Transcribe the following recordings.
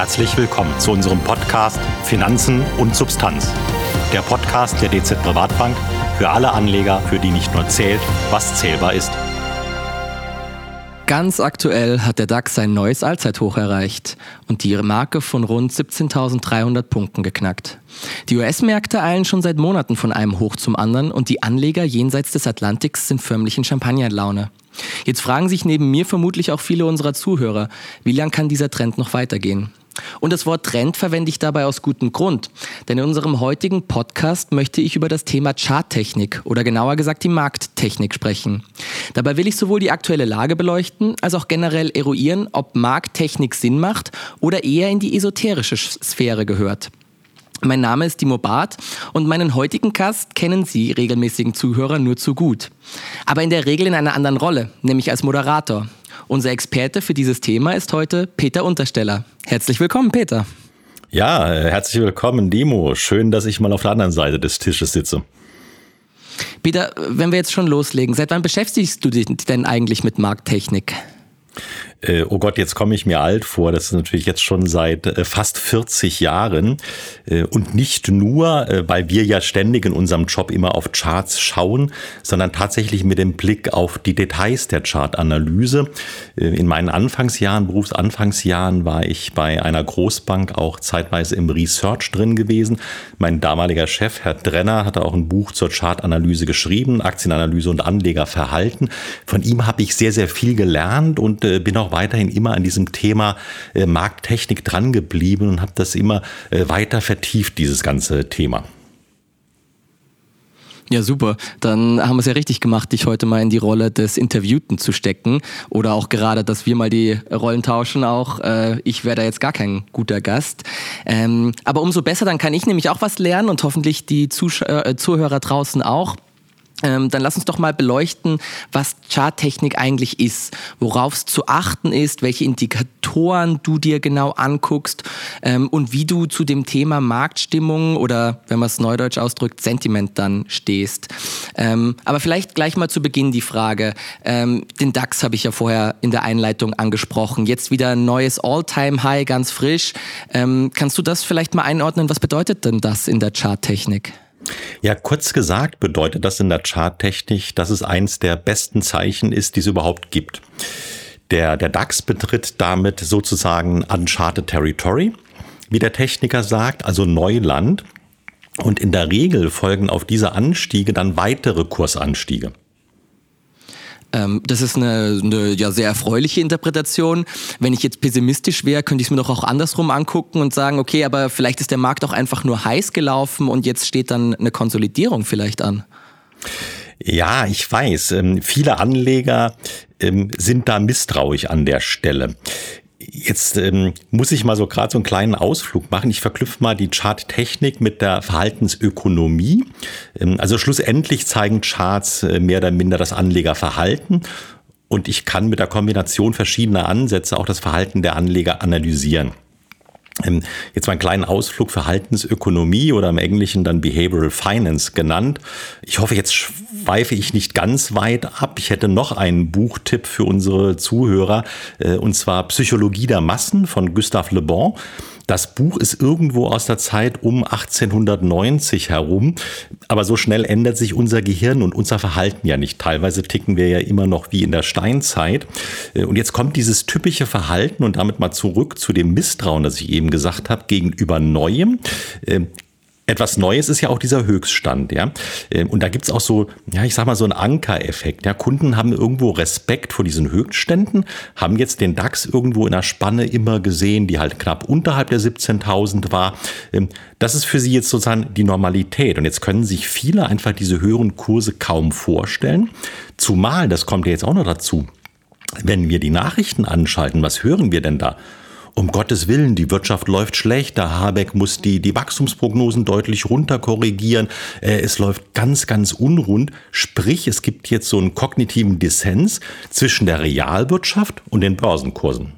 Herzlich willkommen zu unserem Podcast Finanzen und Substanz. Der Podcast der DZ Privatbank für alle Anleger, für die nicht nur zählt, was zählbar ist. Ganz aktuell hat der DAX sein neues Allzeithoch erreicht und die Marke von rund 17.300 Punkten geknackt. Die US-Märkte eilen schon seit Monaten von einem Hoch zum anderen und die Anleger jenseits des Atlantiks sind förmlich in Champagnerlaune. Jetzt fragen sich neben mir vermutlich auch viele unserer Zuhörer, wie lang kann dieser Trend noch weitergehen? Und das Wort Trend verwende ich dabei aus gutem Grund, denn in unserem heutigen Podcast möchte ich über das Thema Charttechnik oder genauer gesagt die Markttechnik sprechen. Dabei will ich sowohl die aktuelle Lage beleuchten, als auch generell eruieren, ob Markttechnik Sinn macht oder eher in die esoterische Sphäre gehört. Mein Name ist Timo Barth und meinen heutigen Gast kennen Sie regelmäßigen Zuhörer nur zu gut. Aber in der Regel in einer anderen Rolle, nämlich als Moderator. Unser Experte für dieses Thema ist heute Peter Untersteller. Herzlich willkommen, Peter. Ja, herzlich willkommen, Dimo. Schön, dass ich mal auf der anderen Seite des Tisches sitze. Peter, wenn wir jetzt schon loslegen, seit wann beschäftigst du dich denn eigentlich mit Markttechnik? Äh, oh Gott, jetzt komme ich mir alt vor. Das ist natürlich jetzt schon seit äh, fast 40 Jahren. Äh, und nicht nur, äh, weil wir ja ständig in unserem Job immer auf Charts schauen, sondern tatsächlich mit dem Blick auf die Details der Chartanalyse. Äh, in meinen Anfangsjahren, Berufsanfangsjahren, war ich bei einer Großbank auch zeitweise im Research drin gewesen. Mein damaliger Chef, Herr Drenner, hatte auch ein Buch zur Chartanalyse geschrieben, Aktienanalyse und Anlegerverhalten. Von ihm habe ich sehr, sehr viel gelernt und äh, bin auch weiterhin immer an diesem Thema äh, Markttechnik drangeblieben und habe das immer äh, weiter vertieft, dieses ganze Thema. Ja, super. Dann haben wir es ja richtig gemacht, dich heute mal in die Rolle des Interviewten zu stecken. Oder auch gerade, dass wir mal die Rollen tauschen auch. Äh, ich wäre da jetzt gar kein guter Gast. Ähm, aber umso besser, dann kann ich nämlich auch was lernen und hoffentlich die Zusch äh, Zuhörer draußen auch. Ähm, dann lass uns doch mal beleuchten, was Charttechnik eigentlich ist, worauf es zu achten ist, welche Indikatoren du dir genau anguckst ähm, und wie du zu dem Thema Marktstimmung oder, wenn man es neudeutsch ausdrückt, Sentiment dann stehst. Ähm, aber vielleicht gleich mal zu Beginn die Frage. Ähm, den DAX habe ich ja vorher in der Einleitung angesprochen. Jetzt wieder ein neues All-Time-High, ganz frisch. Ähm, kannst du das vielleicht mal einordnen? Was bedeutet denn das in der Charttechnik? Ja, kurz gesagt bedeutet das in der Charttechnik, dass es eins der besten Zeichen ist, die es überhaupt gibt. Der, der DAX betritt damit sozusagen Uncharted Territory, wie der Techniker sagt, also Neuland. Und in der Regel folgen auf diese Anstiege dann weitere Kursanstiege. Ähm, das ist eine, eine, ja, sehr erfreuliche Interpretation. Wenn ich jetzt pessimistisch wäre, könnte ich es mir doch auch andersrum angucken und sagen, okay, aber vielleicht ist der Markt auch einfach nur heiß gelaufen und jetzt steht dann eine Konsolidierung vielleicht an. Ja, ich weiß. Ähm, viele Anleger ähm, sind da misstrauisch an der Stelle. Jetzt ähm, muss ich mal so gerade so einen kleinen Ausflug machen. Ich verknüpfe mal die Charttechnik mit der Verhaltensökonomie. Ähm, also schlussendlich zeigen Charts äh, mehr oder minder das Anlegerverhalten. Und ich kann mit der Kombination verschiedener Ansätze auch das Verhalten der Anleger analysieren. Ähm, jetzt mal einen kleinen Ausflug Verhaltensökonomie oder im Englischen dann Behavioral Finance genannt. Ich hoffe, jetzt schweife ich nicht ganz weit ab. Ich hätte noch einen Buchtipp für unsere Zuhörer, äh, und zwar Psychologie der Massen von Gustave Le Bon. Das Buch ist irgendwo aus der Zeit um 1890 herum, aber so schnell ändert sich unser Gehirn und unser Verhalten ja nicht. Teilweise ticken wir ja immer noch wie in der Steinzeit. Äh, und jetzt kommt dieses typische Verhalten und damit mal zurück zu dem Misstrauen, das ich eben gesagt habe, gegenüber Neuem äh, etwas Neues ist ja auch dieser Höchststand, ja. Ähm, und da gibt's auch so, ja, ich sag mal, so einen Ankereffekt. Ja, Kunden haben irgendwo Respekt vor diesen Höchstständen, haben jetzt den DAX irgendwo in der Spanne immer gesehen, die halt knapp unterhalb der 17.000 war. Ähm, das ist für sie jetzt sozusagen die Normalität. Und jetzt können sich viele einfach diese höheren Kurse kaum vorstellen. Zumal, das kommt ja jetzt auch noch dazu, wenn wir die Nachrichten anschalten, was hören wir denn da? Um Gottes Willen, die Wirtschaft läuft schlecht, der Habeck muss die, die Wachstumsprognosen deutlich runterkorrigieren, äh, es läuft ganz, ganz unrund. Sprich, es gibt jetzt so einen kognitiven Dissens zwischen der Realwirtschaft und den Börsenkursen.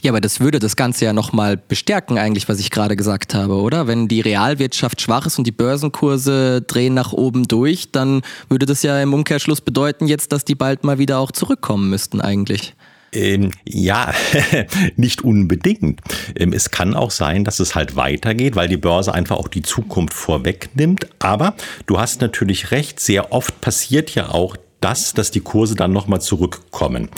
Ja, aber das würde das Ganze ja nochmal bestärken, eigentlich, was ich gerade gesagt habe, oder? Wenn die Realwirtschaft schwach ist und die Börsenkurse drehen nach oben durch, dann würde das ja im Umkehrschluss bedeuten jetzt, dass die bald mal wieder auch zurückkommen müssten, eigentlich. Ähm, ja, nicht unbedingt. Ähm, es kann auch sein, dass es halt weitergeht, weil die Börse einfach auch die Zukunft vorwegnimmt. Aber du hast natürlich recht, sehr oft passiert ja auch, das, dass die Kurse dann nochmal zurückkommen.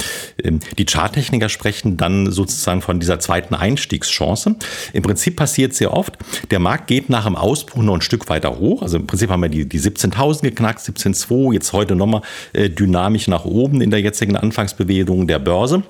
Ähm, die Charttechniker sprechen dann sozusagen von dieser zweiten Einstiegschance. Im Prinzip passiert sehr oft, der Markt geht nach dem Ausbruch noch ein Stück weiter hoch. Also im Prinzip haben wir die, die 17.000 geknackt, 17.2, jetzt heute nochmal äh, dynamisch nach oben in der jetzigen Anfangsbewegung der Börse.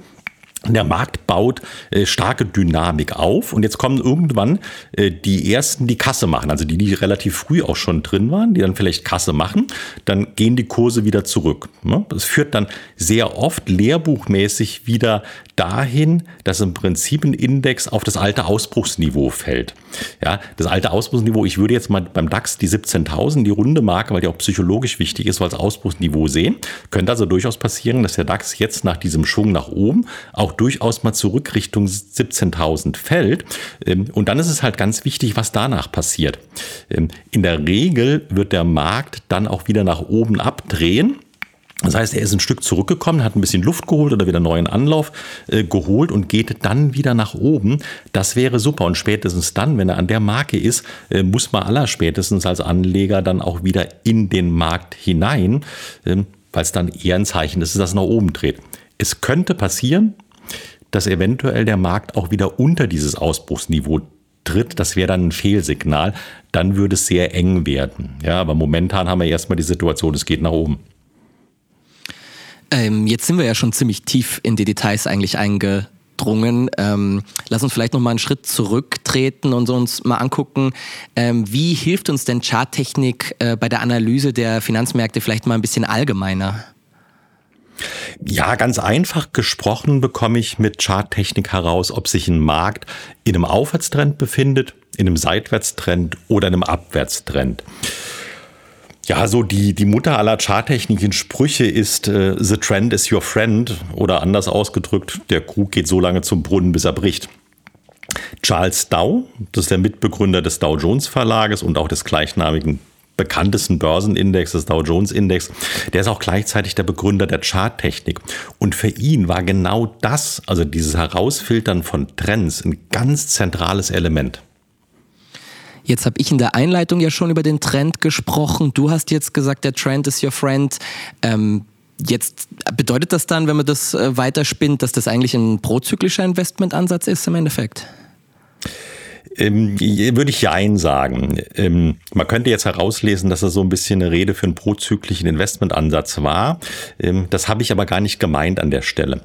Der Markt baut äh, starke Dynamik auf und jetzt kommen irgendwann äh, die ersten, die Kasse machen, also die, die relativ früh auch schon drin waren, die dann vielleicht Kasse machen, dann gehen die Kurse wieder zurück. Ne? Das führt dann sehr oft lehrbuchmäßig wieder dahin, dass im Prinzip ein Index auf das alte Ausbruchsniveau fällt. Ja, das alte Ausbruchsniveau, ich würde jetzt mal beim DAX die 17.000, die runde Marke, weil die auch psychologisch wichtig ist, als Ausbruchsniveau sehen. Könnte also durchaus passieren, dass der DAX jetzt nach diesem Schwung nach oben auch durchaus mal zurück Richtung 17.000 fällt. Ähm, und dann ist es halt ganz wichtig, was danach passiert. Ähm, in der Regel wird der Markt dann auch wieder nach oben abdrehen. Das heißt, er ist ein Stück zurückgekommen, hat ein bisschen Luft geholt oder wieder neuen Anlauf äh, geholt und geht dann wieder nach oben. Das wäre super. Und spätestens dann, wenn er an der Marke ist, äh, muss man aller spätestens als Anleger dann auch wieder in den Markt hinein, äh, weil es dann eher ein Zeichen ist, dass es nach oben dreht. Es könnte passieren, dass eventuell der Markt auch wieder unter dieses Ausbruchsniveau tritt, das wäre dann ein Fehlsignal, dann würde es sehr eng werden. Ja, aber momentan haben wir erstmal die Situation, es geht nach oben. Ähm, jetzt sind wir ja schon ziemlich tief in die Details eigentlich eingedrungen. Ähm, lass uns vielleicht noch mal einen Schritt zurücktreten und uns mal angucken, ähm, wie hilft uns denn Charttechnik äh, bei der Analyse der Finanzmärkte vielleicht mal ein bisschen allgemeiner? Ja, ganz einfach gesprochen bekomme ich mit Charttechnik heraus, ob sich ein Markt in einem Aufwärtstrend befindet, in einem Seitwärtstrend oder in einem Abwärtstrend. Ja, so die, die Mutter aller Charttechniken Sprüche ist äh, The Trend is your friend oder anders ausgedrückt, der Krug geht so lange zum Brunnen, bis er bricht. Charles Dow, das ist der Mitbegründer des Dow Jones Verlages und auch des gleichnamigen bekanntesten Börsenindex, des Dow Jones Index, der ist auch gleichzeitig der Begründer der Charttechnik. Und für ihn war genau das, also dieses Herausfiltern von Trends, ein ganz zentrales Element. Jetzt habe ich in der Einleitung ja schon über den Trend gesprochen. Du hast jetzt gesagt, der Trend is your friend. Ähm, jetzt bedeutet das dann, wenn man das äh, weiterspinnt, dass das eigentlich ein prozyklischer Investmentansatz ist im Endeffekt? Ähm, würde ich Jein sagen. Ähm, man könnte jetzt herauslesen, dass das so ein bisschen eine Rede für einen prozyklischen Investmentansatz war. Ähm, das habe ich aber gar nicht gemeint an der Stelle.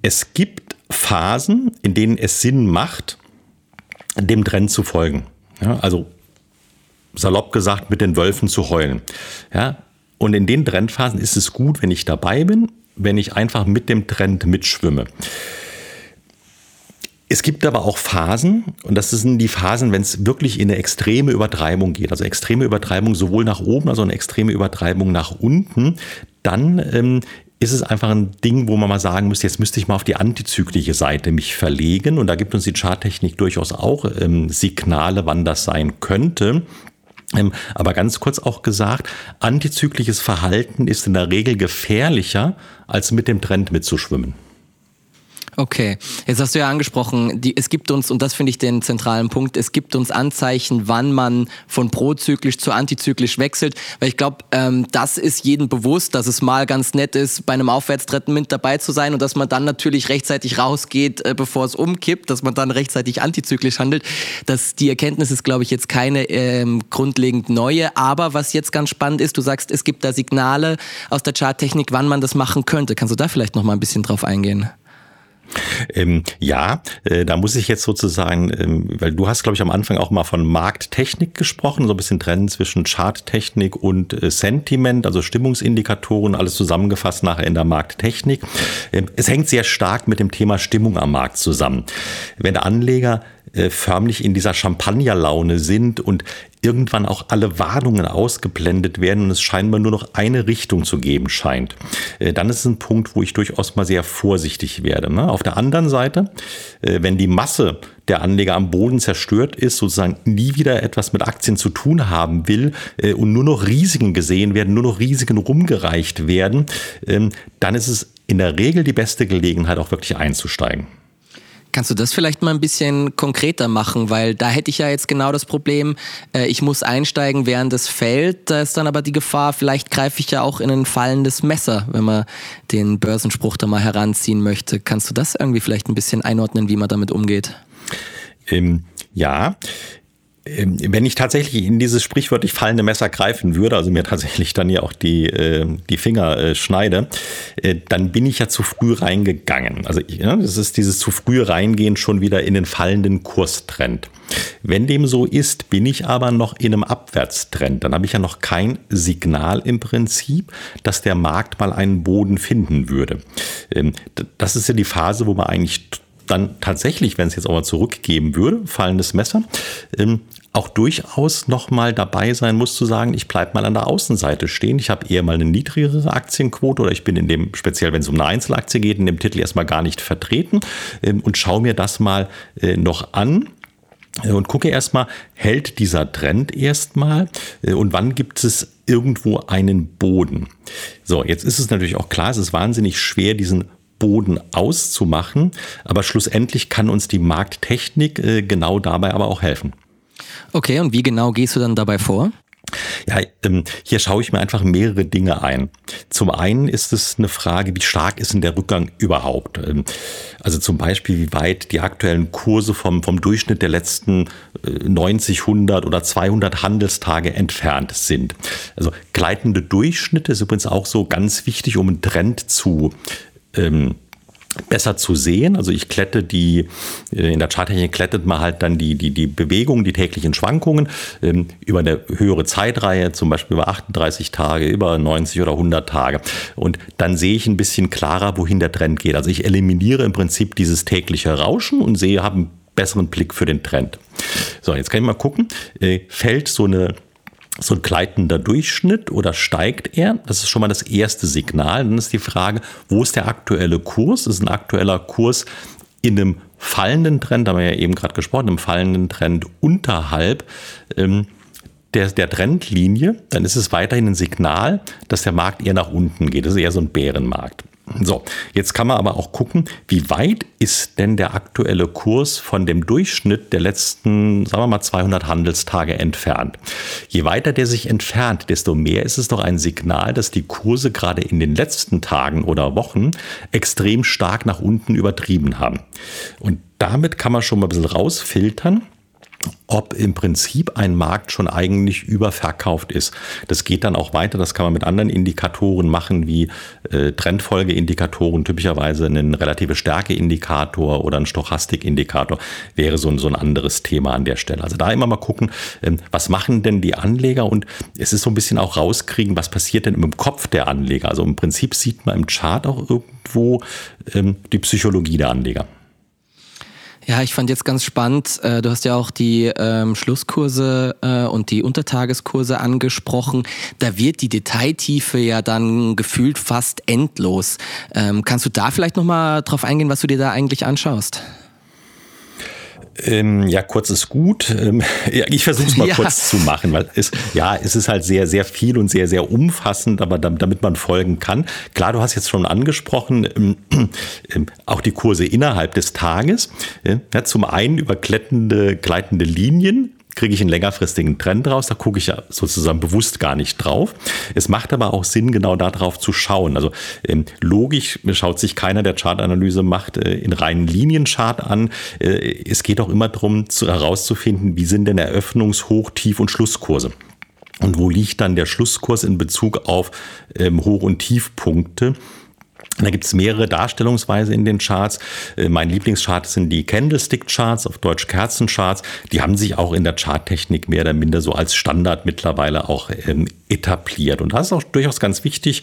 Es gibt Phasen, in denen es Sinn macht, dem Trend zu folgen. Ja, also salopp gesagt, mit den Wölfen zu heulen. Ja, und in den Trendphasen ist es gut, wenn ich dabei bin, wenn ich einfach mit dem Trend mitschwimme. Es gibt aber auch Phasen, und das sind die Phasen, wenn es wirklich in eine extreme Übertreibung geht, also extreme Übertreibung sowohl nach oben als auch eine extreme Übertreibung nach unten, dann ähm, ist es einfach ein Ding, wo man mal sagen muss, jetzt müsste ich mal auf die antizyklische Seite mich verlegen. Und da gibt uns die Charttechnik durchaus auch ähm, Signale, wann das sein könnte. Ähm, aber ganz kurz auch gesagt, antizyklisches Verhalten ist in der Regel gefährlicher, als mit dem Trend mitzuschwimmen. Okay, jetzt hast du ja angesprochen, die, es gibt uns, und das finde ich den zentralen Punkt, es gibt uns Anzeichen, wann man von prozyklisch zu antizyklisch wechselt, weil ich glaube, ähm, das ist jedem bewusst, dass es mal ganz nett ist, bei einem Aufwärtstrend mit dabei zu sein und dass man dann natürlich rechtzeitig rausgeht, äh, bevor es umkippt, dass man dann rechtzeitig antizyklisch handelt. Das, die Erkenntnis ist, glaube ich, jetzt keine ähm, grundlegend neue, aber was jetzt ganz spannend ist, du sagst, es gibt da Signale aus der Charttechnik, wann man das machen könnte. Kannst du da vielleicht noch mal ein bisschen drauf eingehen? Ähm, ja, äh, da muss ich jetzt sozusagen, ähm, weil du hast, glaube ich, am Anfang auch mal von Markttechnik gesprochen, so ein bisschen trennen zwischen Charttechnik und äh, Sentiment, also Stimmungsindikatoren, alles zusammengefasst nachher in der Markttechnik. Ähm, es hängt sehr stark mit dem Thema Stimmung am Markt zusammen. Wenn Anleger äh, förmlich in dieser Champagnerlaune sind und irgendwann auch alle Warnungen ausgeblendet werden und es scheinbar nur noch eine Richtung zu geben scheint, äh, dann ist es ein Punkt, wo ich durchaus mal sehr vorsichtig werde. Ne? Auf der anderen Seite, äh, wenn die Masse der Anleger am Boden zerstört ist, sozusagen nie wieder etwas mit Aktien zu tun haben will und nur noch Risiken gesehen werden, nur noch Risiken rumgereicht werden, ähm, dann ist es in der Regel die beste Gelegenheit, auch wirklich einzusteigen. Kannst du das vielleicht mal ein bisschen konkreter machen? Weil da hätte ich ja jetzt genau das Problem, äh, ich muss einsteigen, während es fällt. Da ist dann aber die Gefahr, vielleicht greife ich ja auch in ein fallendes Messer, wenn man den Börsenspruch da mal heranziehen möchte. Kannst du das irgendwie vielleicht ein bisschen einordnen, wie man damit umgeht? Ähm, ja, wenn ich tatsächlich in dieses sprichwörtlich fallende Messer greifen würde, also mir tatsächlich dann ja auch die, äh, die Finger äh, schneide, äh, dann bin ich ja zu früh reingegangen. Also ja, das ist dieses zu früh reingehen schon wieder in den fallenden Kurstrend. Wenn dem so ist, bin ich aber noch in einem Abwärtstrend. Dann habe ich ja noch kein Signal im Prinzip, dass der Markt mal einen Boden finden würde. Ähm, das ist ja die Phase, wo man eigentlich dann tatsächlich, wenn es jetzt auch mal zurückgeben würde, fallendes Messer, ähm, auch durchaus nochmal dabei sein muss zu sagen, ich bleibe mal an der Außenseite stehen. Ich habe eher mal eine niedrigere Aktienquote oder ich bin in dem, speziell wenn es um eine Einzelaktie geht, in dem Titel erstmal gar nicht vertreten ähm, und schaue mir das mal äh, noch an äh, und gucke erstmal, hält dieser Trend erstmal äh, und wann gibt es irgendwo einen Boden? So, jetzt ist es natürlich auch klar, es ist wahnsinnig schwer, diesen Boden auszumachen. Aber schlussendlich kann uns die Markttechnik genau dabei aber auch helfen. Okay, und wie genau gehst du dann dabei vor? Ja, ähm, hier schaue ich mir einfach mehrere Dinge ein. Zum einen ist es eine Frage, wie stark ist denn der Rückgang überhaupt? Ähm, also zum Beispiel, wie weit die aktuellen Kurse vom, vom Durchschnitt der letzten 90, äh, 100 oder 200 Handelstage entfernt sind. Also gleitende Durchschnitte ist übrigens auch so ganz wichtig, um einen Trend zu ähm, besser zu sehen. Also ich klette die, äh, in der Charttechnik klettet man halt dann die, die, die Bewegungen, die täglichen Schwankungen ähm, über eine höhere Zeitreihe, zum Beispiel über 38 Tage, über 90 oder 100 Tage. Und dann sehe ich ein bisschen klarer, wohin der Trend geht. Also ich eliminiere im Prinzip dieses tägliche Rauschen und sehe, habe einen besseren Blick für den Trend. So, jetzt kann ich mal gucken, äh, fällt so eine so ein gleitender Durchschnitt oder steigt er? Das ist schon mal das erste Signal. Dann ist die Frage, wo ist der aktuelle Kurs? Ist ein aktueller Kurs in einem fallenden Trend, da haben wir ja eben gerade gesprochen, im fallenden Trend unterhalb ähm, der, der Trendlinie, dann ist es weiterhin ein Signal, dass der Markt eher nach unten geht. Das ist eher so ein Bärenmarkt. So, jetzt kann man aber auch gucken, wie weit ist denn der aktuelle Kurs von dem Durchschnitt der letzten, sagen wir mal, 200 Handelstage entfernt. Je weiter der sich entfernt, desto mehr ist es doch ein Signal, dass die Kurse gerade in den letzten Tagen oder Wochen extrem stark nach unten übertrieben haben. Und damit kann man schon mal ein bisschen rausfiltern, ob im Prinzip ein Markt schon eigentlich überverkauft ist. Das geht dann auch weiter, das kann man mit anderen Indikatoren machen, wie äh, Trendfolgeindikatoren, typischerweise ein relative Stärkeindikator oder ein Stochastikindikator wäre so ein, so ein anderes Thema an der Stelle. Also da immer mal gucken, ähm, was machen denn die Anleger und es ist so ein bisschen auch rauskriegen, was passiert denn im Kopf der Anleger. Also im Prinzip sieht man im Chart auch irgendwo ähm, die Psychologie der Anleger. Ja, ich fand jetzt ganz spannend, äh, du hast ja auch die ähm, Schlusskurse äh, und die Untertageskurse angesprochen. Da wird die Detailtiefe ja dann gefühlt fast endlos. Ähm, kannst du da vielleicht nochmal drauf eingehen, was du dir da eigentlich anschaust? Ähm, ja, kurz ist gut. Ähm, ja, ich versuche es mal ja. kurz zu machen, weil es, ja, es ist halt sehr, sehr viel und sehr, sehr umfassend, aber damit man folgen kann. Klar, du hast jetzt schon angesprochen, ähm, ähm auch die Kurse innerhalb des Tages. Äh, ja, zum einen über gleitende, gleitende Linien, kriege ich einen längerfristigen Trend raus. Da gucke ich ja sozusagen bewusst gar nicht drauf. Es macht aber auch Sinn, genau darauf zu schauen. Also ähm, logisch schaut sich keiner, der Chartanalyse macht, äh, in reinen Linienchart an. Äh, es geht auch immer darum, zu, herauszufinden, wie sind denn Eröffnungs-, Hoch-, Tief- und Schlusskurse. Und wo liegt dann der Schlusskurs in Bezug auf ähm, Hoch- und Tiefpunkte? Da gibt es mehrere Darstellungsweise in den Charts. Äh, mein Lieblingschart sind die Candlestick-Charts, auf Deutsch Kerzencharts. Die haben sich auch in der Charttechnik mehr oder minder so als Standard mittlerweile auch ähm, etabliert. Und da ist auch durchaus ganz wichtig,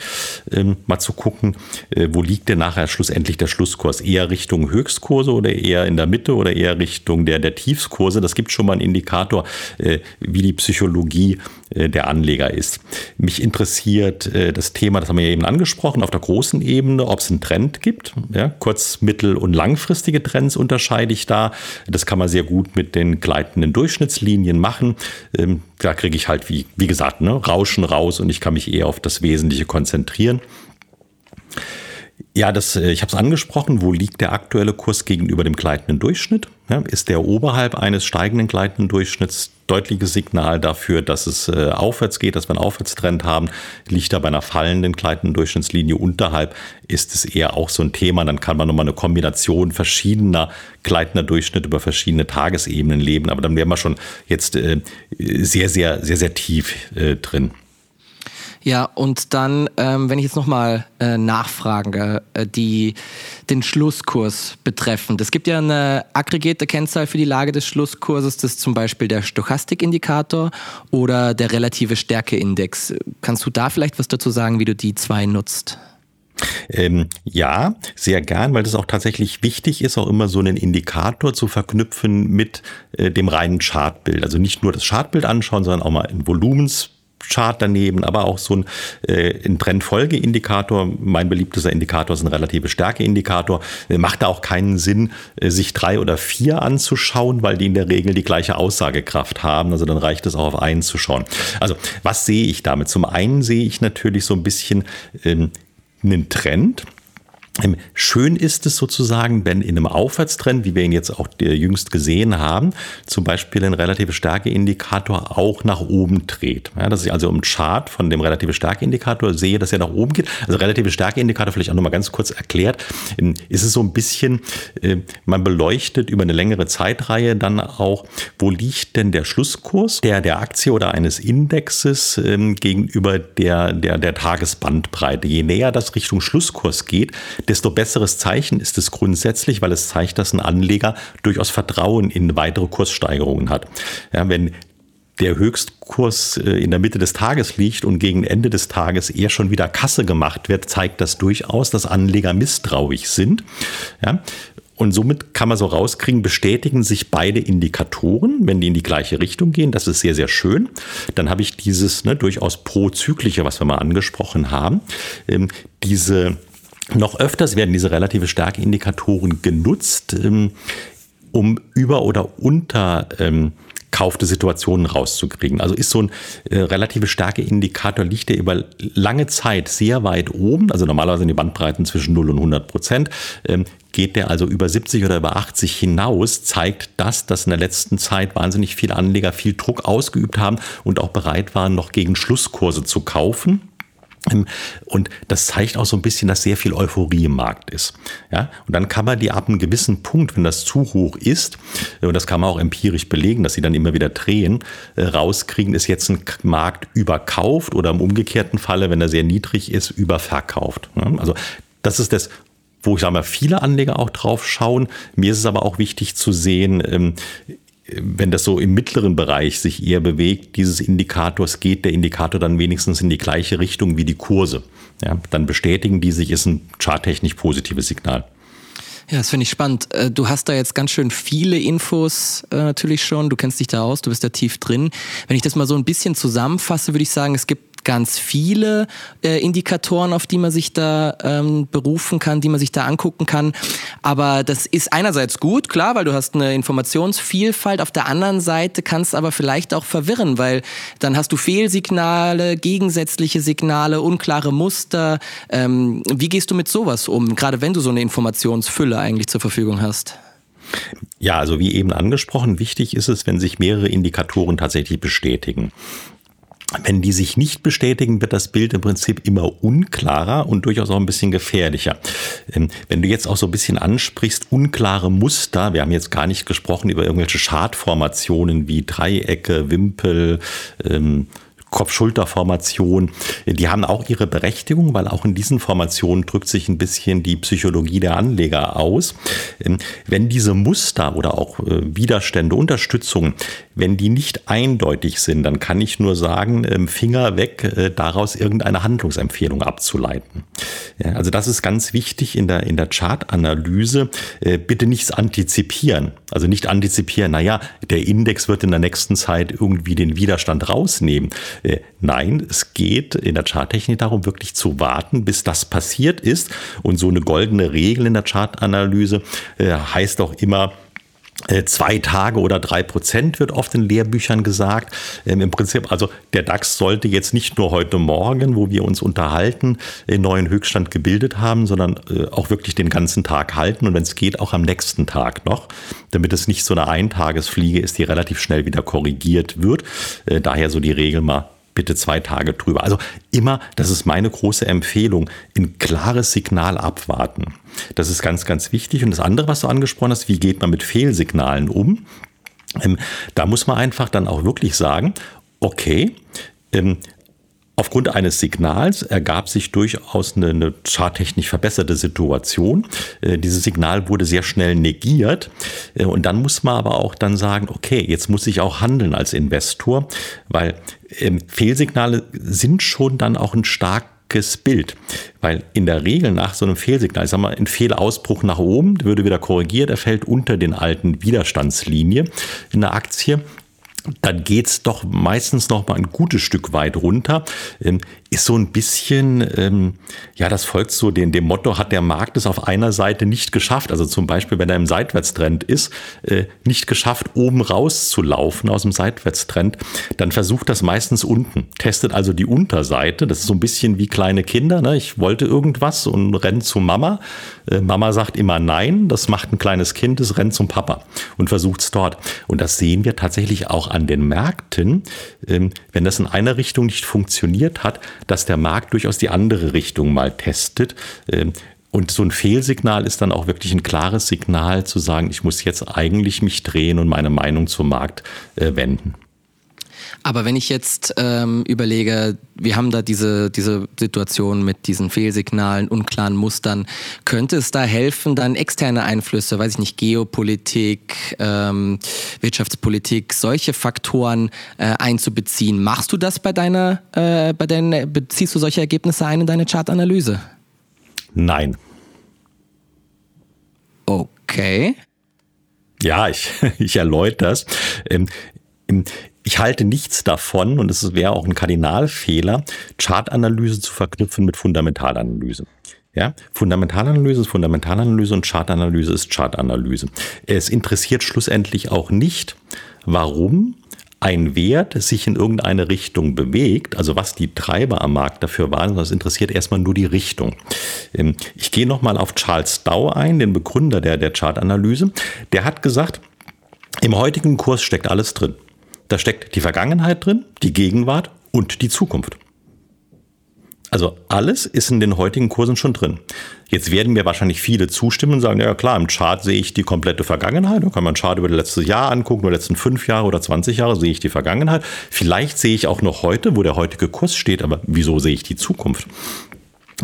ähm, mal zu gucken, äh, wo liegt denn nachher schlussendlich der Schlusskurs? Eher Richtung Höchstkurse oder eher in der Mitte oder eher Richtung der, der Tiefskurse? Das gibt schon mal einen Indikator, äh, wie die Psychologie der Anleger ist. Mich interessiert äh, das Thema, das haben wir ja eben angesprochen, auf der großen Ebene, ob es einen Trend gibt. Ja, kurz-, mittel- und langfristige Trends unterscheide ich da. Das kann man sehr gut mit den gleitenden Durchschnittslinien machen. Ähm, da kriege ich halt, wie, wie gesagt, ne, Rauschen raus und ich kann mich eher auf das Wesentliche konzentrieren. Ja, das, äh, ich habe es angesprochen. Wo liegt der aktuelle Kurs gegenüber dem gleitenden Durchschnitt? Ja, ist der oberhalb eines steigenden gleitenden Durchschnitts deutliches Signal dafür, dass es äh, aufwärts geht, dass wir einen Aufwärtstrend haben? Liegt er bei einer fallenden gleitenden Durchschnittslinie unterhalb? Ist es eher auch so ein Thema? Dann kann man nochmal eine Kombination verschiedener gleitender Durchschnitte über verschiedene Tagesebenen leben. Aber dann wären wir schon jetzt äh, sehr, sehr, sehr, sehr tief äh, drin. Ja, und dann, ähm, wenn ich jetzt nochmal äh, nachfrage, äh, die den Schlusskurs betreffend. Es gibt ja eine aggregierte Kennzahl für die Lage des Schlusskurses, das ist zum Beispiel der Stochastikindikator oder der relative Stärkeindex. Kannst du da vielleicht was dazu sagen, wie du die zwei nutzt? Ähm, ja, sehr gern, weil das auch tatsächlich wichtig ist, auch immer so einen Indikator zu verknüpfen mit äh, dem reinen Chartbild. Also nicht nur das Chartbild anschauen, sondern auch mal ein Volumens Chart daneben, aber auch so ein, äh, ein Trendfolgeindikator. Mein beliebtester Indikator ist ein relative Stärkeindikator. Äh, macht da auch keinen Sinn, äh, sich drei oder vier anzuschauen, weil die in der Regel die gleiche Aussagekraft haben. Also dann reicht es auch auf einen zu schauen. Also was sehe ich damit? Zum einen sehe ich natürlich so ein bisschen ähm, einen Trend. Ähm, schön ist es sozusagen, wenn in einem Aufwärtstrend, wie wir ihn jetzt auch jüngst gesehen haben, zum Beispiel ein relative Stärkeindikator auch nach oben dreht. Ja, dass ich also im Chart von dem relative Stärkeindikator sehe, dass er nach oben geht. Also relative Stärkeindikator vielleicht auch nochmal ganz kurz erklärt, ähm, ist es so ein bisschen, äh, man beleuchtet über eine längere Zeitreihe dann auch, wo liegt denn der Schlusskurs der, der Aktie oder eines Indexes ähm, gegenüber der, der, der Tagesbandbreite. Je näher das Richtung Schlusskurs geht, desto besseres Zeichen ist es grundsätzlich, weil es zeigt, dass ein Anleger durchaus Vertrauen in weitere Kurssteigerungen hat. Ja, wenn der Höchstkurs äh, in der Mitte des Tages liegt und gegen Ende des Tages eher schon wieder Kasse gemacht wird, zeigt das durchaus, dass Anleger misstrauisch sind. Ja, und somit kann man so rauskriegen, bestätigen sich beide Indikatoren, wenn die in die gleiche Richtung gehen. Das ist sehr, sehr schön. Dann habe ich dieses ne, durchaus prozyklische, was wir mal angesprochen haben, ähm, diese noch öfters werden diese relative Stärkeindikatoren genutzt, ähm, um über oder unter ähm, Situationen rauszukriegen. Also ist so ein äh, relative starke Indikator, liegt der über lange Zeit sehr weit oben, also normalerweise in die Bandbreiten zwischen 0 und 100 Prozent, ähm, geht der also über 70 oder über 80 hinaus, zeigt das, dass in der letzten Zeit wahnsinnig viele Anleger viel Druck ausgeübt haben und auch bereit waren, noch gegen Schlusskurse zu kaufen. Ähm, und das zeigt auch so ein bisschen, dass sehr viel Euphorie im Markt ist. Ja, und dann kann man die ab einem gewissen Punkt, wenn das zu hoch ist, äh, und das kann man auch empirisch belegen, dass sie dann immer wieder drehen, äh, rauskriegen, ist jetzt ein Markt überkauft oder im umgekehrten Falle, wenn er sehr niedrig ist, überverkauft. Also das ist das wo ich sage mal, viele Anleger auch drauf schauen. Mir ist es aber auch wichtig zu sehen, ähm, wenn das so im mittleren Bereich sich eher bewegt, dieses Indikators, geht der Indikator dann wenigstens in die gleiche Richtung wie die Kurse. Ja, dann bestätigen die sich, ist ein charttechnisch positives Signal. Ja, das finde ich spannend. Äh, du hast da jetzt ganz schön viele Infos äh, natürlich schon. Du kennst dich da aus, du bist da tief drin. Wenn ich das mal so ein bisschen zusammenfasse, würde ich sagen, es gibt ganz viele äh, Indikatoren, auf die man sich da ähm, berufen kann, die man sich da angucken kann. Aber das ist einerseits gut, klar, weil du hast eine Informationsvielfalt. Auf der anderen Seite kann es aber vielleicht auch verwirren, weil dann hast du Fehlsignale, gegensätzliche Signale, unklare Muster. Ähm, wie gehst du mit sowas um, gerade wenn du so eine Informationsfülle eigentlich zur Verfügung hast? Ja, also wie eben angesprochen, wichtig ist es, wenn sich mehrere Indikatoren tatsächlich bestätigen. Wenn die sich nicht bestätigen, wird das Bild im Prinzip immer unklarer und durchaus auch ein bisschen gefährlicher. Ähm, wenn du jetzt auch so ein bisschen ansprichst, unklare Muster, wir haben jetzt gar nicht gesprochen über irgendwelche Schadformationen wie Dreiecke, Wimpel, ähm, Kopf-Schulter-Formation, die haben auch ihre Berechtigung, weil auch in diesen Formationen drückt sich ein bisschen die Psychologie der Anleger aus. Ähm, wenn diese Muster oder auch äh, Widerstände, Unterstützung, wenn die nicht eindeutig sind, dann kann ich nur sagen, ähm, Finger weg, äh, daraus irgendeine Handlungsempfehlung abzuleiten. also das ist ganz wichtig in der, in der Chartanalyse. Äh, bitte nichts antizipieren. Also nicht antizipieren, naja, der Index wird in der nächsten Zeit irgendwie den Widerstand rausnehmen. Äh, nein, es geht in der Charttechnik darum, wirklich zu warten, bis das passiert ist. Und so eine goldene Regel in der Chartanalyse heißt auch immer, zwei Tage oder drei Prozent wird oft in Lehrbüchern gesagt. Ähm, Im Prinzip, also der DAX sollte jetzt nicht nur heute Morgen, wo wir uns unterhalten, den neuen Höchststand gebildet haben, sondern äh, auch wirklich den ganzen Tag halten und wenn es geht, auch am nächsten Tag noch, damit es nicht so eine Eintagesfliege ist, die relativ schnell wieder korrigiert wird. Äh, daher so die Regel mal bitte zwei Tage drüber. Also immer, das ist meine große Empfehlung, ein klares Signal abwarten. Das ist ganz, ganz wichtig. Und das andere, was du angesprochen hast, wie geht man mit Fehlsignalen um? Ähm, da muss man einfach dann auch wirklich sagen, okay, ähm, Aufgrund eines Signals ergab sich durchaus eine, eine charttechnisch verbesserte Situation. Äh, dieses Signal wurde sehr schnell negiert. Äh, und dann muss man aber auch dann sagen, okay, jetzt muss ich auch handeln als Investor, weil ähm, Fehlsignale sind schon dann auch ein starkes Bild. Weil in der Regel nach so einem Fehlsignal, ich sag mal, ein Fehlausbruch nach oben, würde wieder korrigiert, er fällt unter den alten Widerstandslinie in der Aktie dann geht's doch meistens noch mal ein gutes Stück weit runter. Ist so ein bisschen, ähm, ja, das folgt so dem, dem Motto, hat der Markt es auf einer Seite nicht geschafft, also zum Beispiel, wenn er im Seitwärtstrend ist, äh, nicht geschafft, oben rauszulaufen aus dem Seitwärtstrend, dann versucht das meistens unten, testet also die Unterseite, das ist so ein bisschen wie kleine Kinder, ne? ich wollte irgendwas und rennt zu Mama, äh, Mama sagt immer nein, das macht ein kleines Kind, es rennt zum Papa und versucht es dort. Und das sehen wir tatsächlich auch an den Märkten, ähm, wenn das in einer Richtung nicht funktioniert hat, dass der Markt durchaus die andere Richtung mal testet. Ähm, und so ein Fehlsignal ist dann auch wirklich ein klares Signal zu sagen, ich muss jetzt eigentlich mich drehen und meine Meinung zum Markt äh, wenden. Aber wenn ich jetzt ähm, überlege, wir haben da diese, diese Situation mit diesen Fehlsignalen, unklaren Mustern, könnte es da helfen, dann externe Einflüsse, weiß ich nicht, Geopolitik, ähm, Wirtschaftspolitik, solche Faktoren äh, einzubeziehen? Machst du das bei deiner, äh, bei deinen, beziehst du solche Ergebnisse ein in deine Chartanalyse? Nein. Okay. Ja, ich, ich erläutere das. Ich halte nichts davon, und es wäre auch ein Kardinalfehler, Chartanalyse zu verknüpfen mit Fundamentalanalyse. Ja, Fundamentalanalyse ist Fundamentalanalyse und Chartanalyse ist Chartanalyse. Es interessiert schlussendlich auch nicht, warum ein Wert sich in irgendeine Richtung bewegt, also was die Treiber am Markt dafür waren, sondern es interessiert erstmal nur die Richtung. Ähm, ich gehe nochmal auf Charles Dow ein, den Begründer der, der Chartanalyse. Der hat gesagt, im heutigen Kurs steckt alles drin. Da steckt die Vergangenheit drin, die Gegenwart und die Zukunft. Also alles ist in den heutigen Kursen schon drin. Jetzt werden mir wahrscheinlich viele zustimmen und sagen, ja klar, im Chart sehe ich die komplette Vergangenheit. Da kann man Chart über das letzte Jahr angucken, oder letzten fünf Jahre oder 20 Jahre sehe ich die Vergangenheit. Vielleicht sehe ich auch noch heute, wo der heutige Kurs steht, aber wieso sehe ich die Zukunft?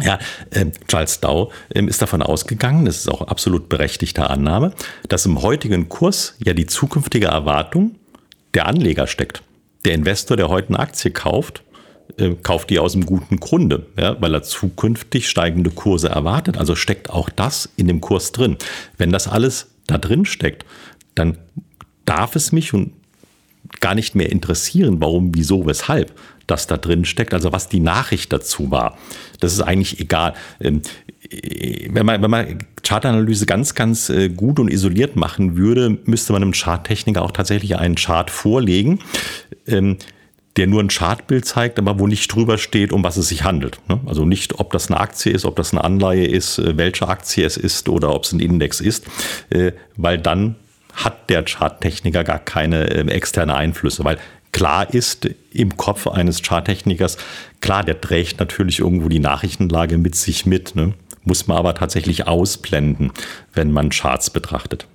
Ja, äh, Charles Dow äh, ist davon ausgegangen, das ist auch absolut berechtigte Annahme, dass im heutigen Kurs ja die zukünftige Erwartung der Anleger steckt. Der Investor, der heute eine Aktie kauft, äh, kauft die aus einem guten Grunde, ja, weil er zukünftig steigende Kurse erwartet. Also steckt auch das in dem Kurs drin. Wenn das alles da drin steckt, dann darf es mich und gar nicht mehr interessieren, warum, wieso, weshalb das da drin steckt, also was die Nachricht dazu war. Das ist eigentlich egal. Ähm, wenn man, wenn man Chartanalyse ganz, ganz äh, gut und isoliert machen würde, müsste man einem Charttechniker auch tatsächlich einen Chart vorlegen, ähm, der nur ein Chartbild zeigt, aber wo nicht drüber steht, um was es sich handelt. Ne? Also nicht, ob das eine Aktie ist, ob das eine Anleihe ist, äh, welche Aktie es ist oder ob es ein Index ist, äh, weil dann hat der Charttechniker gar keine externe Einflüsse, weil klar ist im Kopf eines Charttechnikers, klar, der trägt natürlich irgendwo die Nachrichtenlage mit sich mit. Ne? muss man aber tatsächlich ausblenden, wenn man Charts betrachtet.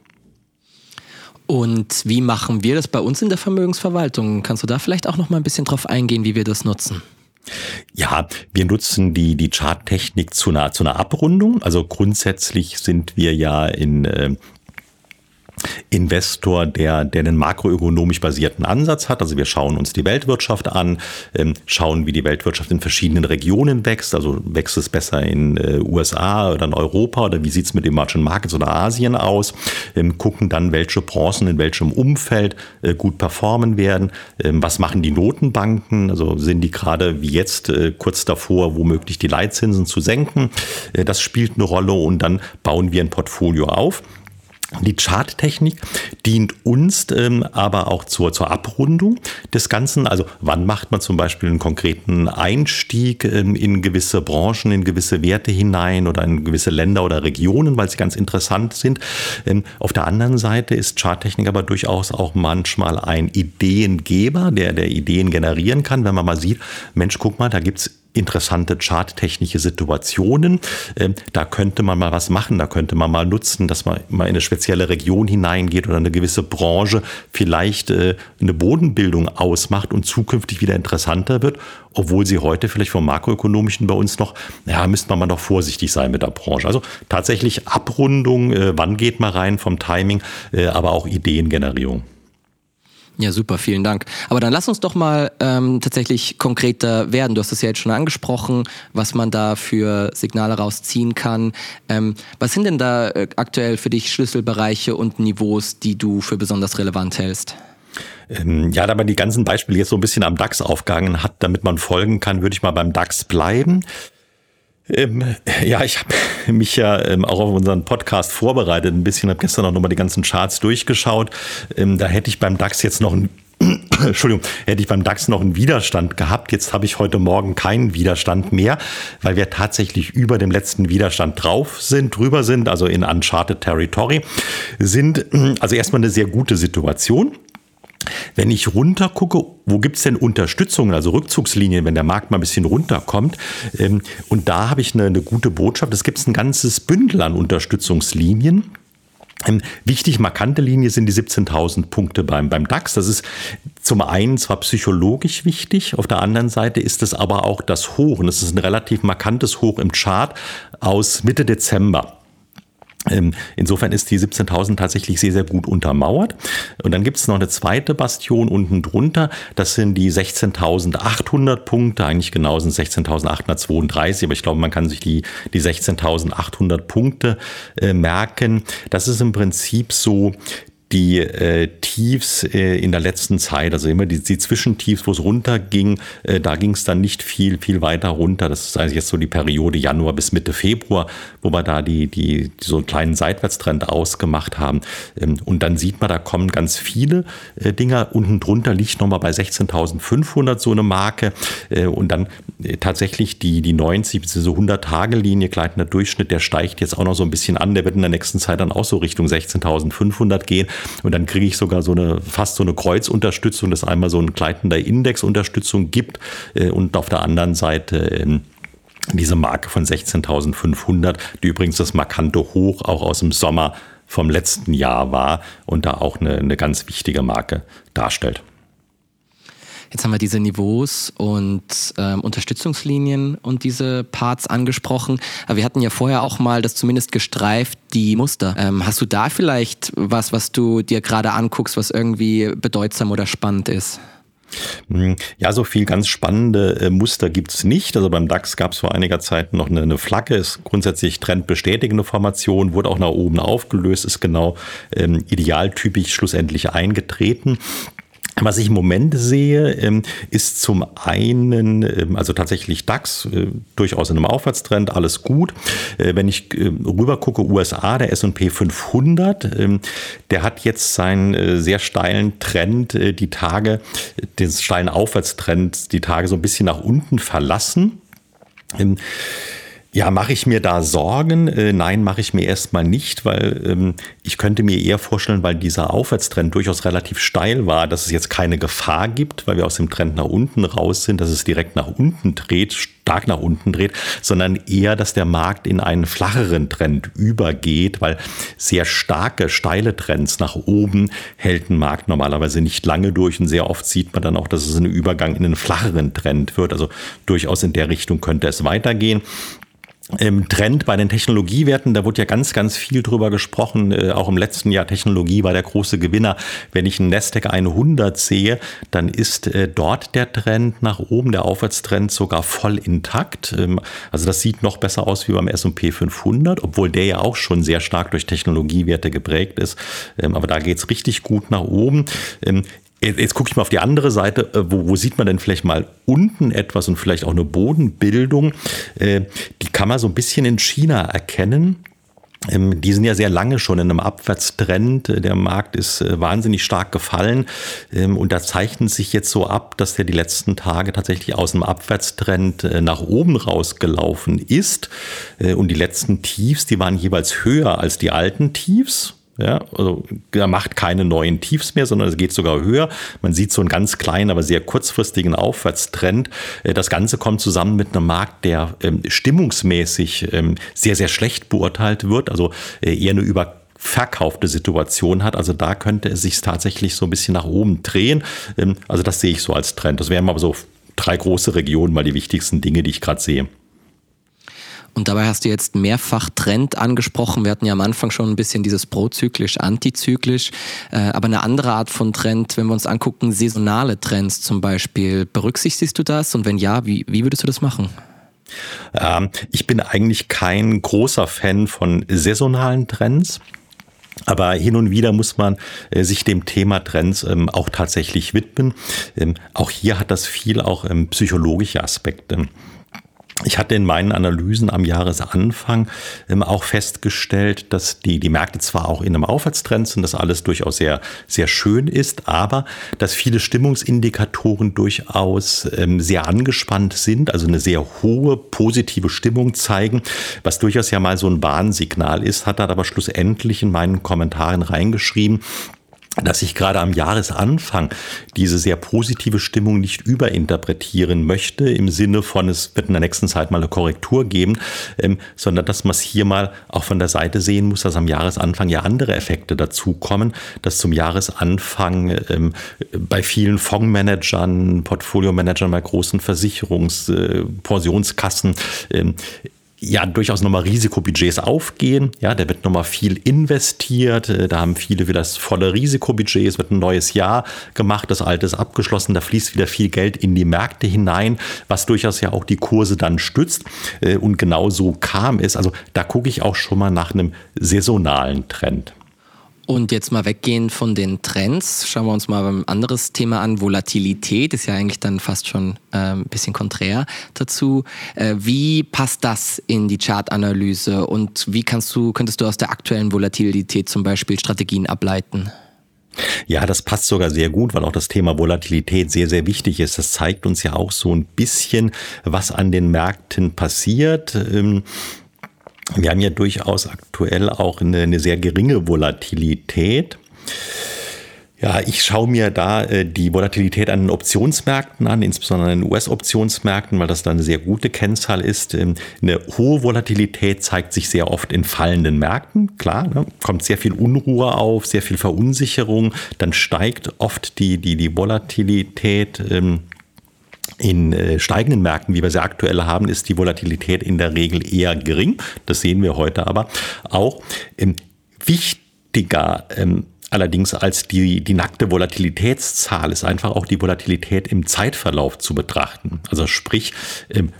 Und wie machen wir das bei uns in der Vermögensverwaltung? Kannst du da vielleicht auch noch mal ein bisschen drauf eingehen, wie wir das nutzen? Ja, wir nutzen die, die Charttechnik zu einer, zu einer Abrundung. Also grundsätzlich sind wir ja in äh, Investor, der, der einen makroökonomisch basierten Ansatz hat. Also wir schauen uns die Weltwirtschaft an, ähm, schauen, wie die Weltwirtschaft in verschiedenen Regionen wächst. Also wächst es besser in äh, USA oder in Europa oder wie sieht es mit den Emerging Markets oder Asien aus? Ähm, gucken dann, welche Branchen in welchem Umfeld äh, gut performen werden. Ähm, was machen die Notenbanken? Also sind die gerade wie jetzt äh, kurz davor, womöglich die Leitzinsen zu senken? Das spielt eine Rolle und dann bauen wir ein Portfolio auf. Die Charttechnik dient uns ähm, aber auch zur, zur Abrundung des Ganzen. Also wann macht man zum Beispiel einen konkreten Einstieg ähm, in gewisse Branchen, in gewisse Werte hinein oder in gewisse Länder oder Regionen, weil sie ganz interessant sind. Ähm, auf der anderen Seite ist Charttechnik aber durchaus auch manchmal ein Ideengeber, der, der Ideen generieren kann, wenn man mal sieht, Mensch, guck mal, da gibt's interessante charttechnische Situationen. Ähm, da könnte man mal was machen, da könnte man mal nutzen, dass man mal in eine spezielle Region hineingeht oder eine gewisse Branche vielleicht äh, eine Bodenbildung ausmacht und zukünftig wieder interessanter wird, obwohl sie heute vielleicht vom makroökonomischen bei uns noch, ja, müsste man mal noch vorsichtig sein mit der Branche. Also tatsächlich Abrundung, äh, wann geht man rein vom Timing, äh, aber auch Ideengenerierung. Ja, super, vielen Dank. Aber dann lass uns doch mal ähm, tatsächlich konkreter werden. Du hast es ja jetzt schon angesprochen, was man da für Signale rausziehen kann. Ähm, was sind denn da äh, aktuell für dich Schlüsselbereiche und Niveaus, die du für besonders relevant hältst? Ähm, ja, da man die ganzen Beispiele jetzt so ein bisschen am DAX aufgegangen hat, damit man folgen kann, würde ich mal beim DAX bleiben. Ähm, ja, ich habe mich ja ähm, auch auf unseren Podcast vorbereitet ein bisschen, habe gestern auch nochmal die ganzen Charts durchgeschaut. Ähm, da hätte ich beim DAX jetzt noch ein Entschuldigung, hätte ich beim DAX noch einen Widerstand gehabt. Jetzt habe ich heute Morgen keinen Widerstand mehr, weil wir tatsächlich über dem letzten Widerstand drauf sind, drüber sind, also in Uncharted Territory sind. Also erstmal eine sehr gute Situation. Wenn ich runter gucke, wo gibt es denn Unterstützungen, also Rückzugslinien, wenn der Markt mal ein bisschen runterkommt? Ähm, und da habe ich eine, eine gute Botschaft. Es gibt ein ganzes Bündel an Unterstützungslinien. Ähm, wichtig, markante Linie sind die 17.000 Punkte beim, beim DAX. Das ist zum einen zwar psychologisch wichtig, auf der anderen Seite ist es aber auch das Hoch. Und es ist ein relativ markantes Hoch im Chart aus Mitte Dezember. Ähm, insofern ist die 17.000 tatsächlich sehr, sehr gut untermauert. Und dann gibt es noch eine zweite Bastion unten drunter. Das sind die 16.800 Punkte. Eigentlich genau sind 16.832. Aber ich glaube, man kann sich die, die 16.800 Punkte äh, merken. Das ist im Prinzip so die äh, Tiefs äh, in der letzten Zeit, also immer die, die Zwischentiefs, wo es runterging, äh, da ging es dann nicht viel, viel weiter runter. Das ist also jetzt so die Periode Januar bis Mitte Februar, wo wir da die, die, die so einen kleinen Seitwärtstrend ausgemacht haben. Ähm, und dann sieht man, da kommen ganz viele äh, Dinger. Unten drunter liegt nochmal bei 16.500 so eine Marke. Äh, und dann äh, tatsächlich die, die 90 bzw. 100-Tage-Linie, gleitender Durchschnitt, der steigt jetzt auch noch so ein bisschen an. Der wird in der nächsten Zeit dann auch so Richtung 16.500 gehen. Und dann kriege ich sogar so eine, fast so eine Kreuzunterstützung, dass einmal so ein gleitender Indexunterstützung gibt äh, und auf der anderen Seite ähm, diese Marke von 16.500, die übrigens das markante Hoch auch aus dem Sommer vom letzten Jahr war und da auch eine, eine ganz wichtige Marke darstellt. Jetzt haben wir diese Niveaus und ähm, Unterstützungslinien und diese Parts angesprochen. Aber wir hatten ja vorher auch mal das zumindest gestreift, die Muster. Ähm, hast du da vielleicht was, was du dir gerade anguckst, was irgendwie bedeutsam oder spannend ist? Hm, ja, so viel ganz spannende äh, Muster gibt's nicht. Also beim DAX gab's vor einiger Zeit noch eine, eine Flagge, ist grundsätzlich trendbestätigende Formation, wurde auch nach oben aufgelöst, ist genau ähm, idealtypisch schlussendlich eingetreten. Was ich im Moment sehe, ähm, ist zum einen, ähm, also tatsächlich DAX, äh, durchaus in einem Aufwärtstrend, alles gut. Äh, wenn ich ähm, rüber gucke, USA, der S&P 500, der hat jetzt seinen äh, sehr steilen Trend, die Tage, den steilen Aufwärtstrend, die Tage so ein bisschen nach unten verlassen. Ja, mache ich mir da Sorgen? Äh, nein, mache ich mir erstmal nicht, weil ähm, ich könnte mir eher vorstellen, weil dieser Aufwärtstrend durchaus relativ steil war, dass es jetzt keine Gefahr gibt, weil wir aus dem Trend nach unten raus sind, dass es direkt nach unten dreht, stark nach unten dreht, sondern eher, dass der Markt in einen flacheren Trend übergeht, weil sehr starke, steile Trends nach oben hält ein Markt normalerweise nicht lange durch und sehr oft sieht man dann auch, dass es ein Übergang in einen flacheren Trend wird. Also durchaus in der Richtung könnte es weitergehen im Trend bei den Technologiewerten, da wurde ja ganz, ganz viel drüber gesprochen. Äh, auch im letzten Jahr Technologie war der große Gewinner. Wenn ich einen Nasdaq 100 sehe, dann ist äh, dort der Trend nach oben, der Aufwärtstrend sogar voll intakt. Ähm, also das sieht noch besser aus wie beim S&P 500, obwohl der ja auch schon sehr stark durch Technologiewerte geprägt ist. Ähm, aber da geht's richtig gut nach oben. Ähm, Jetzt, jetzt gucke ich mal auf die andere Seite. Äh, wo, wo sieht man denn vielleicht mal unten etwas und vielleicht auch eine Bodenbildung? Äh, die kann man so ein bisschen in China erkennen. ähm, die sind ja sehr lange schon in einem Abwärtstrend. Der Markt ist äh, wahnsinnig stark gefallen ähm, und da zeichnet sich jetzt so ab, dass der die letzten Tage tatsächlich aus einem Abwärtstrend äh, nach oben rausgelaufen ist. Äh, und die letzten Tiefs, die waren jeweils höher als die alten Tiefs. Ja, also er macht keine neuen Tiefs mehr, sondern es geht sogar höher. Man sieht so einen ganz kleinen, aber sehr kurzfristigen Aufwärtstrend. Äh, das Ganze kommt zusammen mit einem Markt, der ähm, stimmungsmäßig ähm, sehr, sehr schlecht beurteilt wird, also äh, eher eine über verkaufte Situation hat. Also da könnte es sich tatsächlich so ein bisschen nach oben drehen. Ähm, also das sehe ich so als Trend. Das wären mal so drei große Regionen, mal die wichtigsten Dinge, die ich gerade sehe. Und dabei hast du jetzt mehrfach Trend angesprochen. Wir hatten ja am Anfang schon ein bisschen dieses prozyklisch, antizyklisch. Äh, aber eine andere Art von Trend, wenn wir uns angucken, saisonale Trends zum Beispiel. Berücksichtigst du das? Und wenn ja, wie, wie würdest du das machen? Ähm, ich bin eigentlich kein großer Fan von saisonalen Trends. Aber hin und wieder muss man äh, sich dem Thema Trends ähm, auch tatsächlich widmen. Ähm, auch hier hat das viel auch ähm, psychologische Aspekte. Ich hatte in meinen Analysen am Jahresanfang ähm, auch festgestellt, dass die, die Märkte zwar auch in einem Aufwärtstrend sind, dass alles durchaus sehr, sehr schön ist, aber dass viele Stimmungsindikatoren durchaus ähm, sehr angespannt sind, also eine sehr hohe positive Stimmung zeigen, was durchaus ja mal so ein Warnsignal ist, hat er aber schlussendlich in meinen Kommentaren reingeschrieben, dass ich gerade am Jahresanfang diese sehr positive Stimmung nicht überinterpretieren möchte, im Sinne von, es wird in der nächsten Zeit mal eine Korrektur geben, ähm, sondern dass man es hier mal auch von der Seite sehen muss, dass am Jahresanfang ja andere Effekte dazukommen, dass zum Jahresanfang ähm, bei vielen Fondsmanagern, Portfoliomanagern bei großen Versicherungspensionskassen äh, ähm, ja durchaus nochmal Risikobudgets aufgehen. Ja, da wird nochmal viel investiert. Äh, da haben viele wieder das volle Risikobudget. Es wird ein neues Jahr gemacht. Das alte ist abgeschlossen. Da fließt wieder viel Geld in die Märkte hinein, was durchaus ja auch die Kurse dann stützt. Äh, und genau so kam es. Also da gucke ich auch schon mal nach einem saisonalen Trend. Und jetzt mal weggehen von den Trends, schauen wir uns mal ein anderes Thema an. Volatilität ist ja eigentlich dann fast schon äh, ein bisschen konträr dazu. Äh, wie passt das in die Chartanalyse und wie kannst du, könntest du aus der aktuellen Volatilität zum Beispiel Strategien ableiten? Ja, das passt sogar sehr gut, weil auch das Thema Volatilität sehr, sehr wichtig ist. Das zeigt uns ja auch so ein bisschen, was an den Märkten passiert. Wir haben ja durchaus aktuell auch eine, eine sehr geringe Volatilität. Ja, ich schaue mir da äh, die Volatilität an den Optionsmärkten an, insbesondere an den US-Optionsmärkten, weil das da eine sehr gute Kennzahl ist. Ähm, eine hohe Volatilität zeigt sich sehr oft in fallenden Märkten. Klar, ne? kommt sehr viel Unruhe auf, sehr viel Verunsicherung. Dann steigt oft die, die, die Volatilität. Ähm, in äh, steigenden Märkten, wie wir sie aktuell haben, ist die Volatilität in der Regel eher gering. Das sehen wir heute aber auch. Ähm, wichtiger ähm, allerdings als die, die nackte Volatilitätszahl ist einfach auch die Volatilität im Zeitverlauf zu betrachten. Also sprich, ähm,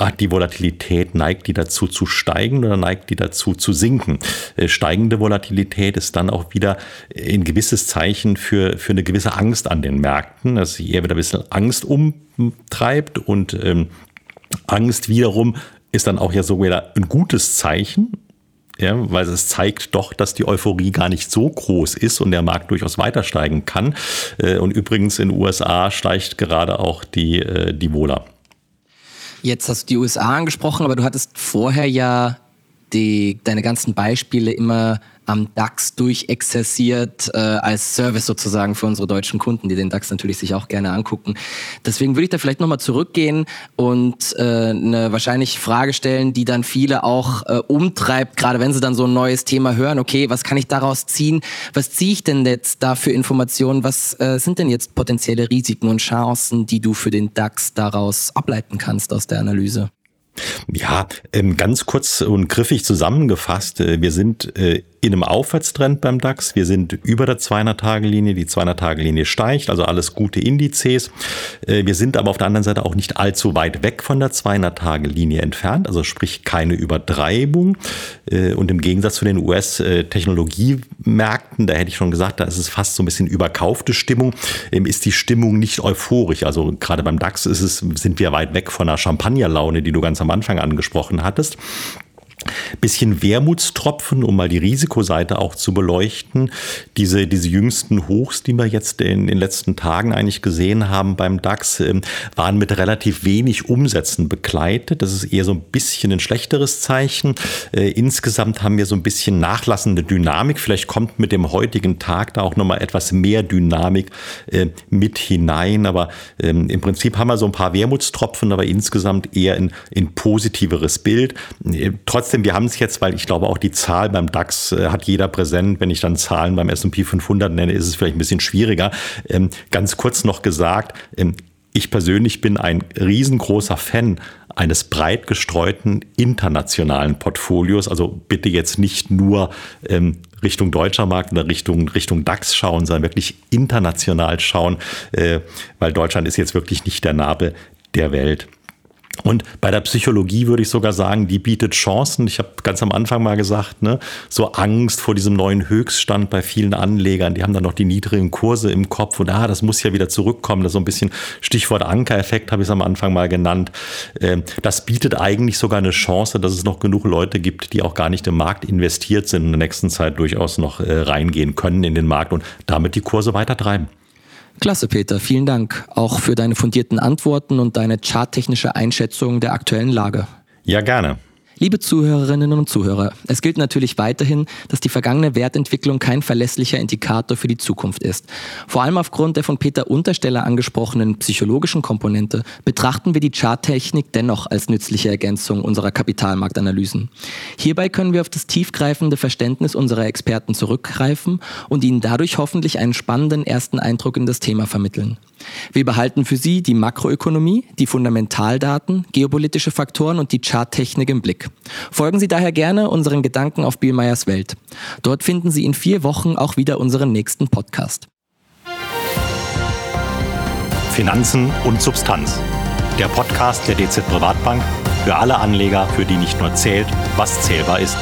Ah, die Volatilität, neigt die dazu zu steigen oder neigt die dazu zu sinken? Äh, steigende Volatilität ist dann auch wieder ein gewisses Zeichen für, für eine gewisse Angst an den Märkten, dass sich eher wieder ein bisschen Angst umtreibt und ähm, Angst wiederum ist dann auch ja so wieder ein gutes Zeichen, ja, weil es zeigt doch, dass die Euphorie gar nicht so groß ist und der Markt durchaus weiter steigen kann. Äh, und übrigens in den USA steigt gerade auch die, äh, die Vola. Jetzt hast du die USA angesprochen, aber du hattest vorher ja die, deine ganzen Beispiele immer am DAX durchexerziert äh, als Service sozusagen für unsere deutschen Kunden, die den DAX natürlich sich auch gerne angucken. Deswegen würde ich da vielleicht nochmal zurückgehen und äh, eine wahrscheinlich Frage stellen, die dann viele auch äh, umtreibt, gerade wenn sie dann so ein neues Thema hören. Okay, was kann ich daraus ziehen? Was ziehe ich denn jetzt da für Informationen? Was äh, sind denn jetzt potenzielle Risiken und Chancen, die du für den DAX daraus ableiten kannst aus der Analyse? Ja, ähm, ganz kurz und griffig zusammengefasst. Äh, wir sind äh, in einem Aufwärtstrend beim DAX. Wir sind über der 200-Tage-Linie. Die 200-Tage-Linie steigt, also alles gute Indizes. Äh, wir sind aber auf der anderen Seite auch nicht allzu weit weg von der 200-Tage-Linie entfernt, also sprich keine Übertreibung. Äh, und im Gegensatz zu den US-Technologiemärkten, da hätte ich schon gesagt, da ist es fast so ein bisschen überkaufte Stimmung, ähm, ist die Stimmung nicht euphorisch. Also gerade beim DAX ist es, sind wir weit weg von der Champagnerlaune, die du ganz am Anfang angesprochen hattest. Bisschen Wermutstropfen, um mal die Risikoseite auch zu beleuchten. Diese, diese jüngsten Hochs, die wir jetzt in den letzten Tagen eigentlich gesehen haben beim DAX, ähm, waren mit relativ wenig Umsätzen begleitet. Das ist eher so ein bisschen ein schlechteres Zeichen. Äh, insgesamt haben wir so ein bisschen nachlassende Dynamik. Vielleicht kommt mit dem heutigen Tag da auch nochmal etwas mehr Dynamik äh, mit hinein. Aber ähm, im Prinzip haben wir so ein paar Wermutstropfen, aber insgesamt eher ein, ein positiveres Bild. Äh, trotzdem, wir haben es jetzt, weil ich glaube auch die Zahl beim DAX äh, hat jeder präsent. Wenn ich dann Zahlen beim S&P 500 nenne, ist es vielleicht ein bisschen schwieriger. Ähm, ganz kurz noch gesagt, ähm, ich persönlich bin ein riesengroßer Fan eines breit gestreuten internationalen Portfolios. Also bitte jetzt nicht nur ähm, Richtung deutscher Markt oder Richtung, Richtung DAX schauen, sondern wirklich international schauen, äh, weil Deutschland ist jetzt wirklich nicht der Nabel der Welt. Und bei der Psychologie würde ich sogar sagen, die bietet Chancen. Ich habe ganz am Anfang mal gesagt, ne, so Angst vor diesem neuen Höchststand bei vielen Anlegern. Die haben dann noch die niedrigen Kurse im Kopf und ah, das muss ja wieder zurückkommen. Das ist so ein bisschen Stichwort Ankereffekt, habe ich es am Anfang mal genannt. Ähm, das bietet eigentlich sogar eine Chance, dass es noch genug Leute gibt, die auch gar nicht im Markt investiert sind und in der nächsten Zeit durchaus noch äh, reingehen können in den Markt und damit die Kurse weiter treiben. Klasse, Peter. Vielen Dank auch für deine fundierten Antworten und deine charttechnische Einschätzung der aktuellen Lage. Ja, gerne. Liebe Zuhörerinnen und Zuhörer, es gilt natürlich weiterhin, dass die vergangene Wertentwicklung kein verlässlicher Indikator für die Zukunft ist. Vor allem aufgrund der von Peter Untersteller angesprochenen psychologischen Komponente betrachten wir die Charttechnik dennoch als nützliche Ergänzung unserer Kapitalmarktanalysen. Hierbei können wir auf das tiefgreifende Verständnis unserer Experten zurückgreifen und ihnen dadurch hoffentlich einen spannenden ersten Eindruck in das Thema vermitteln. Wir behalten für Sie die Makroökonomie, die Fundamentaldaten, geopolitische Faktoren und die Charttechnik im Blick. Folgen Sie daher gerne unseren Gedanken auf Bielmeyers Welt. Dort finden Sie in vier Wochen auch wieder unseren nächsten Podcast. Finanzen und Substanz. Der Podcast der DZ Privatbank für alle Anleger, für die nicht nur zählt, was zählbar ist.